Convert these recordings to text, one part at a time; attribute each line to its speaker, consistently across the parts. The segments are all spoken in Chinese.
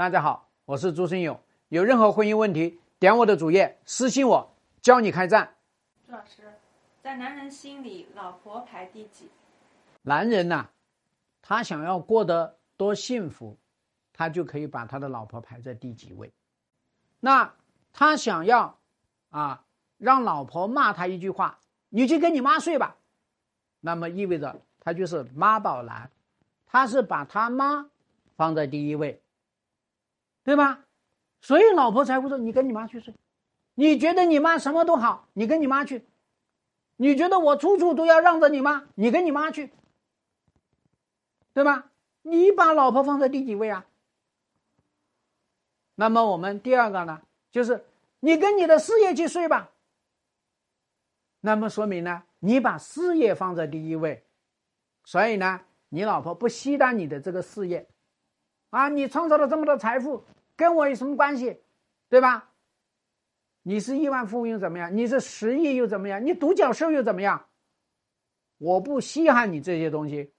Speaker 1: 大家好，我是朱生勇。有任何婚姻问题，点我的主页私信我，教你开战。
Speaker 2: 朱老师，在男人心里，老婆排第几？
Speaker 1: 男人呐、他想要过得多幸福，他就可以把他的老婆排在第几位。那他想要啊，让老婆骂他一句话，你去跟你妈睡吧，那么意味着他就是妈宝男，他是把他妈放在第一位，对吧？所以老婆才会说你跟你妈去睡。你觉得你妈什么都好，你跟你妈去；你觉得我处处都要让着你妈，你跟你妈去，对吧？你把老婆放在第几位啊？那么我们第二个呢，就是你跟你的事业去睡吧。那么说明呢，你把事业放在第一位，所以呢，你老婆不稀罕你的这个事业，啊，你创造了这么多财富，跟我有什么关系，对吧？你是亿万富翁又怎么样？你是十亿又怎么样？你独角兽又怎么样？我不稀罕你这些东西，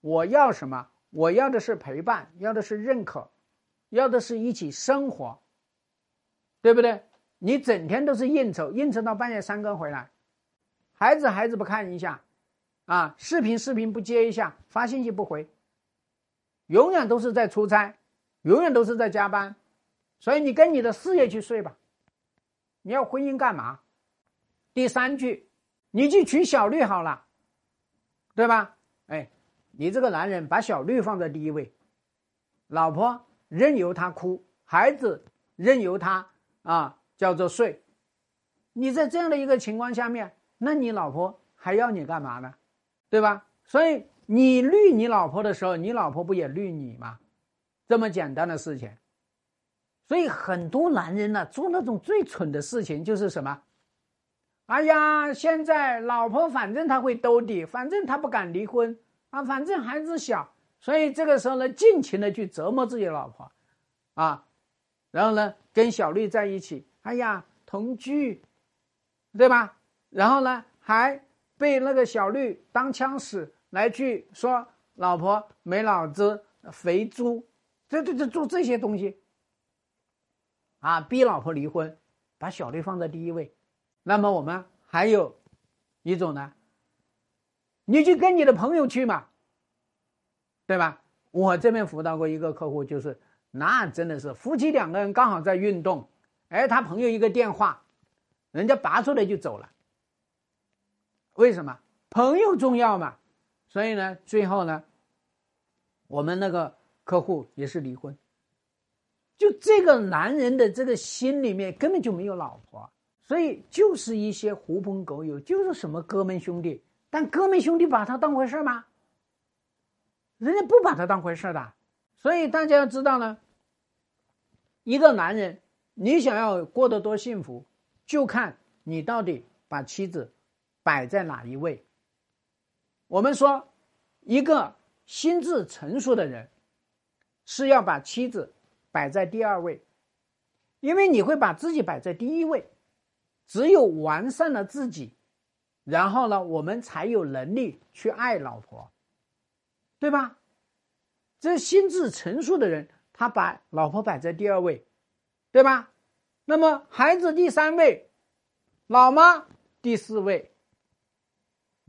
Speaker 1: 我要什么？我要的是陪伴，要的是认可，要的是一起生活，对不对？你整天都是应酬，应酬到半夜三更回来，孩子孩子不看一下，啊，视频视频不接一下，发信息不回，永远都是在出差，永远都是在加班，所以你跟你的事业去睡吧。你要婚姻干嘛？第三句，你去娶小绿好了，对吧？哎，你这个男人把小绿放在第一位，老婆任由他哭，孩子任由他啊叫做睡。你在这样的一个情况下面，那你老婆还要你干嘛呢？对吧？所以你绿你老婆的时候，你老婆不也绿你吗？这么简单的事情。所以很多男人呢，做那种最蠢的事情就是什么？哎呀，现在老婆反正他会兜底，反正他不敢离婚啊，反正孩子小，所以这个时候呢，尽情的去折磨自己老婆，啊，然后呢，跟小绿在一起，哎呀，同居，对吧？然后呢，还被那个小绿当枪使，来去说老婆没脑子、肥猪，这这这做这些东西。啊，逼老婆离婚，把小丽放在第一位。那么我们还有一种呢，你就跟你的朋友去嘛，对吧？我这边辅导过一个客户，就是那真的是夫妻两个人刚好在运动，哎，他朋友一个电话，人家拔出来就走了。为什么？朋友重要嘛。所以呢，最后呢，我们那个客户也是离婚。就这个男人的这个心里面根本就没有老婆，所以就是一些狐朋狗友，就是什么哥们兄弟。但哥们兄弟把他当回事吗？人家不把他当回事的。所以大家要知道呢，一个男人，你想要过得多幸福，就看你到底把妻子摆在哪一位。我们说，一个心智成熟的人是要把妻子。摆在第二位，因为你会把自己摆在第一位，只有完善了自己，然后呢，我们才有能力去爱老婆，对吧？这心智成熟的人，他把老婆摆在第二位，对吧？那么孩子第三位，老妈第四位，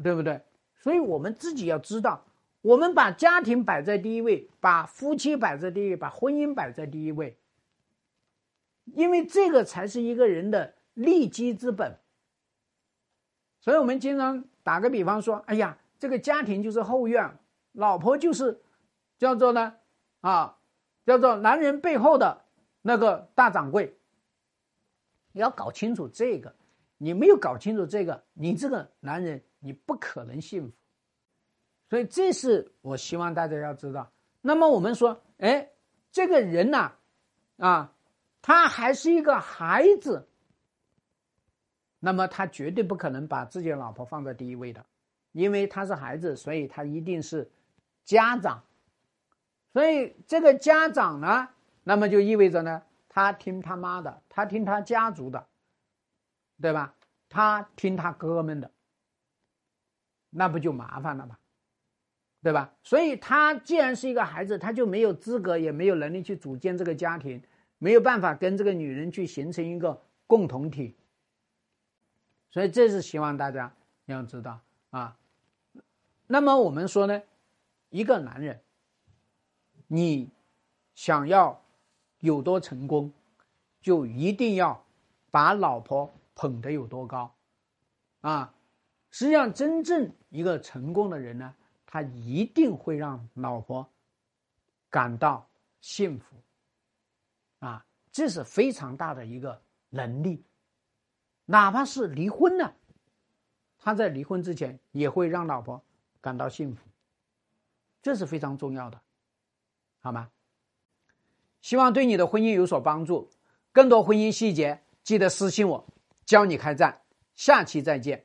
Speaker 1: 对不对？所以我们自己要知道。我们把家庭摆在第一位，把夫妻摆在第一位，把婚姻摆在第一位，因为这个才是一个人的立基之本。所以我们经常打个比方说：“哎呀，这个家庭就是后院，老婆就是叫做呢，啊，叫做男人背后的那个大掌柜。”你要搞清楚这个，你没有搞清楚这个，你这个男人你不可能幸福。所以这是我希望大家要知道。那么我们说，哎，这个人呐，啊，他还是一个孩子，那么他绝对不可能把自己的老婆放在第一位的，因为他是孩子，所以他一定是家长。所以这个家长呢，那么就意味着呢，他听他妈的，他听他家族的，对吧？他听他哥们的，那不就麻烦了吗？对吧？所以他既然是一个孩子，他就没有资格，也没有能力去组建这个家庭，没有办法跟这个女人去形成一个共同体。所以这是希望大家要知道啊。那么我们说呢，一个男人，你想要有多成功，就一定要把老婆捧得有多高啊。实际上，真正一个成功的人呢，他一定会让老婆感到幸福啊，这是非常大的一个能力。哪怕是离婚了，他在离婚之前也会让老婆。感到幸福，这是非常重要的，好吗？希望对你的婚姻有所帮助。更多婚姻细节，记得私信我，教你开战。下期再见。